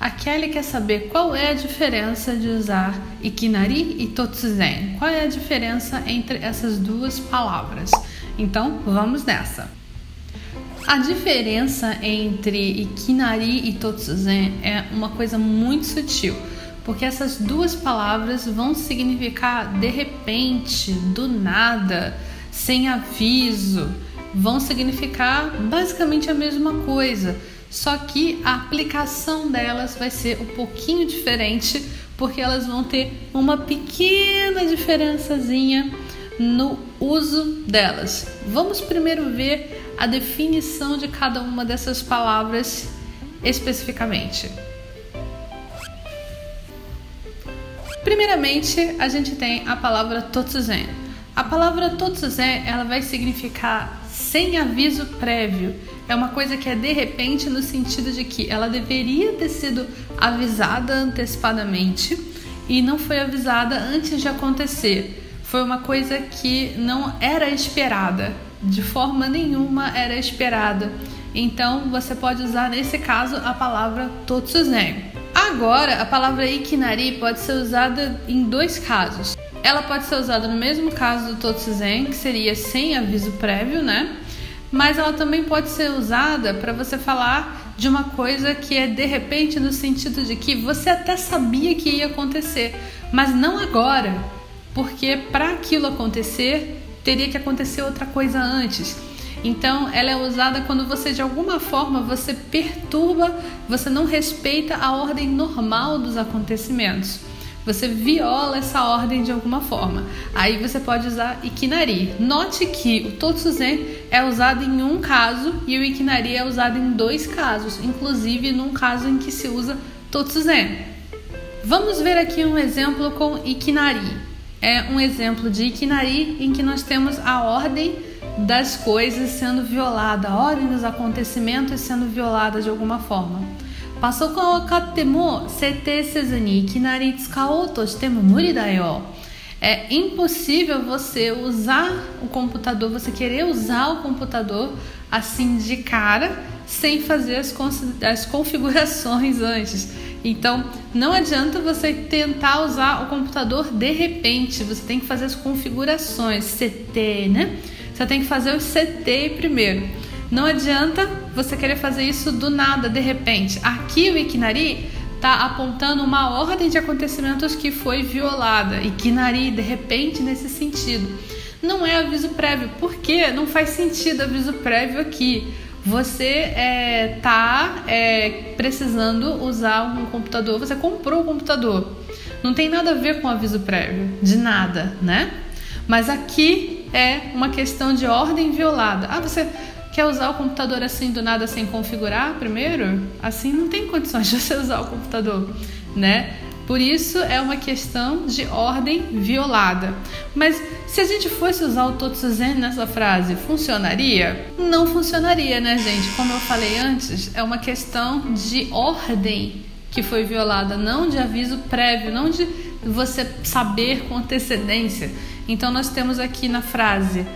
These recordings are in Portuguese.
A Kelly quer saber qual é a diferença de usar ikinari e totsuzen. Qual é a diferença entre essas duas palavras? Então, vamos nessa. A diferença entre ikinari e totsuzen é uma coisa muito sutil, porque essas duas palavras vão significar de repente, do nada, sem aviso vão significar basicamente a mesma coisa, só que a aplicação delas vai ser um pouquinho diferente, porque elas vão ter uma pequena diferençazinha no uso delas. Vamos primeiro ver a definição de cada uma dessas palavras especificamente. Primeiramente, a gente tem a palavra totsuzen. A palavra totsuzen, ela vai significar sem aviso prévio. É uma coisa que é de repente no sentido de que ela deveria ter sido avisada antecipadamente e não foi avisada antes de acontecer. Foi uma coisa que não era esperada, de forma nenhuma era esperada. Então você pode usar nesse caso a palavra totsuzen. Agora, a palavra ikinari pode ser usada em dois casos. Ela pode ser usada no mesmo caso do Totsuzen, que seria sem aviso prévio, né? Mas ela também pode ser usada para você falar de uma coisa que é de repente no sentido de que você até sabia que ia acontecer, mas não agora, porque para aquilo acontecer teria que acontecer outra coisa antes. Então, ela é usada quando você de alguma forma você perturba, você não respeita a ordem normal dos acontecimentos. Você viola essa ordem de alguma forma. Aí você pode usar ikinari. Note que o totsuzen é usado em um caso e o ikinari é usado em dois casos, inclusive num caso em que se usa totsuzen. Vamos ver aqui um exemplo com ikinari. É um exemplo de ikinari em que nós temos a ordem das coisas sendo violada, a ordem dos acontecimentos sendo violada de alguma forma. パソコンを買っても設定せずにいきなり使おうとしても無理だよ。É impossível você usar o computador, você querer usar o computador assim de cara sem fazer as, as configurações antes. Então, não adianta você tentar usar o computador de repente, você tem que fazer as configurações, CT, né? Você tem que fazer o CT primeiro. Não adianta você querer fazer isso do nada, de repente. Aqui o Ikinari está apontando uma ordem de acontecimentos que foi violada. Ikinari, de repente, nesse sentido. Não é aviso prévio. Por quê? Não faz sentido aviso prévio aqui. Você é, tá é, precisando usar um computador, você comprou o um computador. Não tem nada a ver com aviso prévio, de nada, né? Mas aqui é uma questão de ordem violada. Ah, você Quer usar o computador assim do nada sem configurar primeiro? Assim não tem condições de você usar o computador, né? Por isso é uma questão de ordem violada. Mas se a gente fosse usar o Totsuzen nessa frase, funcionaria? Não funcionaria, né, gente? Como eu falei antes, é uma questão de ordem que foi violada, não de aviso prévio, não de você saber com antecedência. Então nós temos aqui na frase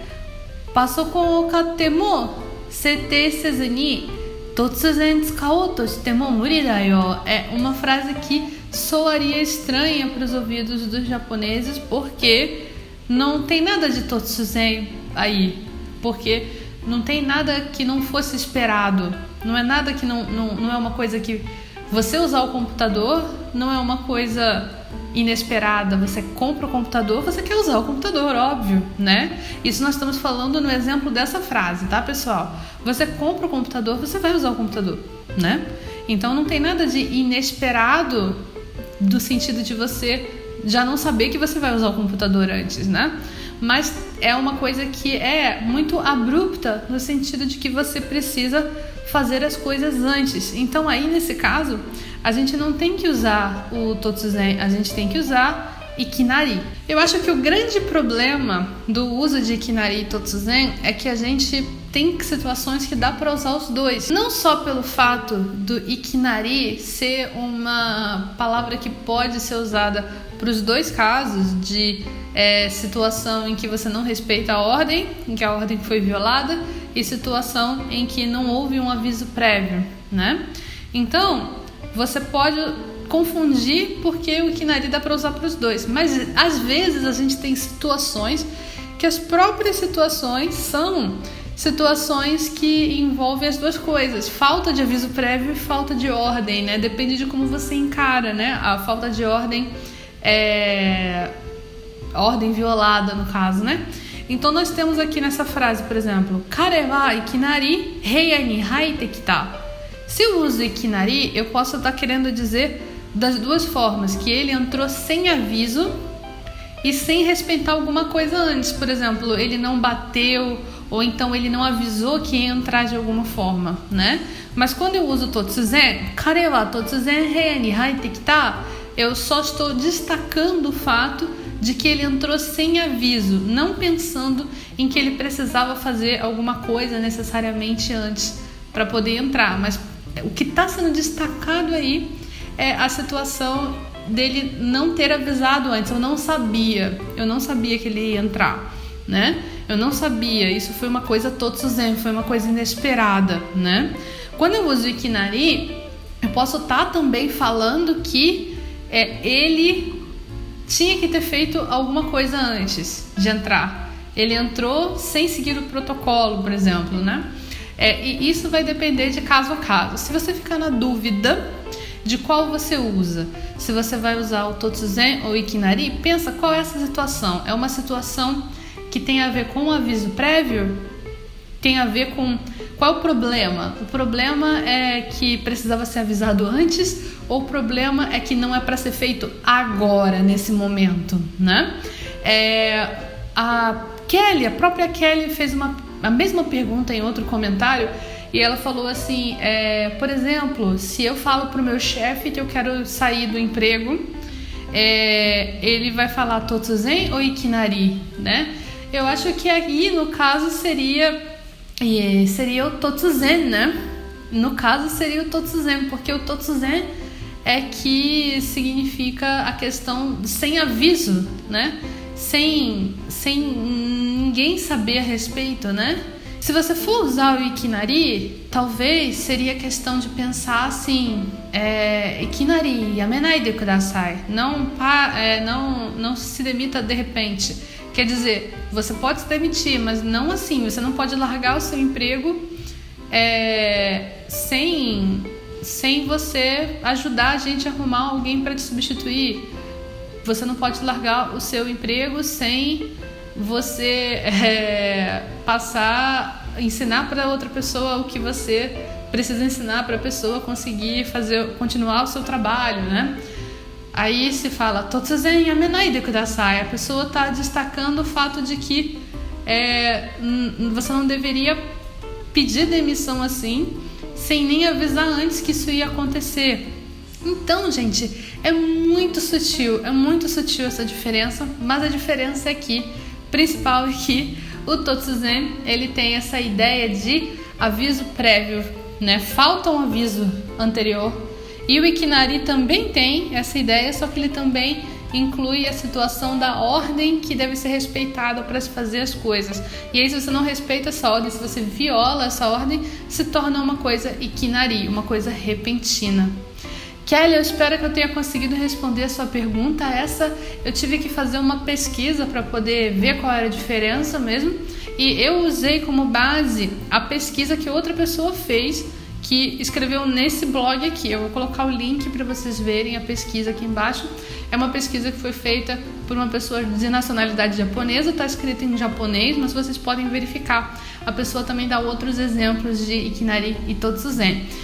passou com o katemo 設定せずに突然使おうとしても無理だよ é uma frase que soaria estranha para os ouvidos dos japoneses porque não tem nada de totsuzen aí porque não tem nada que não fosse esperado não é nada que não, não, não é uma coisa que você usar o computador não é uma coisa inesperada, você compra o computador, você quer usar o computador, óbvio, né? Isso nós estamos falando no exemplo dessa frase, tá, pessoal? Você compra o computador, você vai usar o computador, né? Então não tem nada de inesperado do sentido de você já não saber que você vai usar o computador antes, né? Mas é uma coisa que é muito abrupta no sentido de que você precisa fazer as coisas antes. Então aí nesse caso, a gente não tem que usar o Totsuzen, a gente tem que usar Ikinari. Eu acho que o grande problema do uso de Ikinari e Totsuzen é que a gente tem situações que dá para usar os dois. Não só pelo fato do Ikinari ser uma palavra que pode ser usada para os dois casos de é, situação em que você não respeita a ordem, em que a ordem foi violada, e situação em que não houve um aviso prévio, né? Então, você pode confundir porque o Ikinari dá para usar para os dois. Mas às vezes a gente tem situações que as próprias situações são situações que envolvem as duas coisas, falta de aviso prévio e falta de ordem, né? Depende de como você encara, né? A falta de ordem é ordem violada no caso, né? Então nós temos aqui nessa frase, por exemplo, Kare wa ikinari heia ni haite kita. Se eu uso ikinari, eu posso estar querendo dizer das duas formas, que ele entrou sem aviso e sem respeitar alguma coisa antes. Por exemplo, ele não bateu ou então ele não avisou que ia entrar de alguma forma, né? Mas quando eu uso totsuzen, kare wa totsuzen rei ni haite eu só estou destacando o fato de que ele entrou sem aviso, não pensando em que ele precisava fazer alguma coisa necessariamente antes para poder entrar. Mas o que está sendo destacado aí é a situação dele não ter avisado antes. Eu não sabia, eu não sabia que ele ia entrar, né? Eu não sabia. Isso foi uma coisa totsuzen, foi uma coisa inesperada, né? Quando eu uso ikinari, eu posso estar tá também falando que é, ele tinha que ter feito alguma coisa antes de entrar. Ele entrou sem seguir o protocolo, por exemplo, né? É, e isso vai depender de caso a caso. Se você ficar na dúvida de qual você usa. Se você vai usar o Totsuzen ou Ikinari, pensa qual é essa situação. É uma situação que tem a ver com um aviso prévio? Tem a ver com qual o problema? O problema é que precisava ser avisado antes ou o problema é que não é para ser feito agora, nesse momento, né? É, a Kelly, a própria Kelly fez uma, a mesma pergunta em outro comentário e ela falou assim: é, por exemplo, se eu falo pro meu chefe que eu quero sair do emprego, é, ele vai falar Totsuzen ou Ikinari, né? Eu acho que aí no caso seria seria o Totsuzen, né? No caso seria o Totsuzen, porque o Totsuzen é que significa a questão sem aviso, né? Sem, sem ninguém saber a respeito, né? Se você for usar o Ikinari, talvez seria questão de pensar assim: é, Ikinari, yamenai de kudasai. Não, é, não, não se demita de repente. Quer dizer, você pode se demitir, mas não assim. Você não pode largar o seu emprego é, sem, sem você ajudar a gente a arrumar alguém para te substituir. Você não pode largar o seu emprego sem você é, passar, ensinar para outra pessoa o que você precisa ensinar para a pessoa conseguir fazer, continuar o seu trabalho, né? Aí se fala, totsuzen yamenai kudasai. A pessoa está destacando o fato de que é, você não deveria pedir demissão assim, sem nem avisar antes que isso ia acontecer. Então, gente, é muito sutil, é muito sutil essa diferença, mas a diferença é que principal é que o Totsuzen ele tem essa ideia de aviso prévio, né? Falta um aviso anterior. E o Ikinari também tem essa ideia, só que ele também inclui a situação da ordem que deve ser respeitada para se fazer as coisas. E aí, se você não respeita essa ordem, se você viola essa ordem, se torna uma coisa Ikinari, uma coisa repentina. Kelly, eu espero que eu tenha conseguido responder a sua pergunta. Essa eu tive que fazer uma pesquisa para poder ver qual era a diferença mesmo. E eu usei como base a pesquisa que outra pessoa fez, que escreveu nesse blog aqui. Eu vou colocar o link para vocês verem a pesquisa aqui embaixo. É uma pesquisa que foi feita por uma pessoa de nacionalidade japonesa, está escrita em japonês, mas vocês podem verificar. A pessoa também dá outros exemplos de Ikinari e Totsuzen.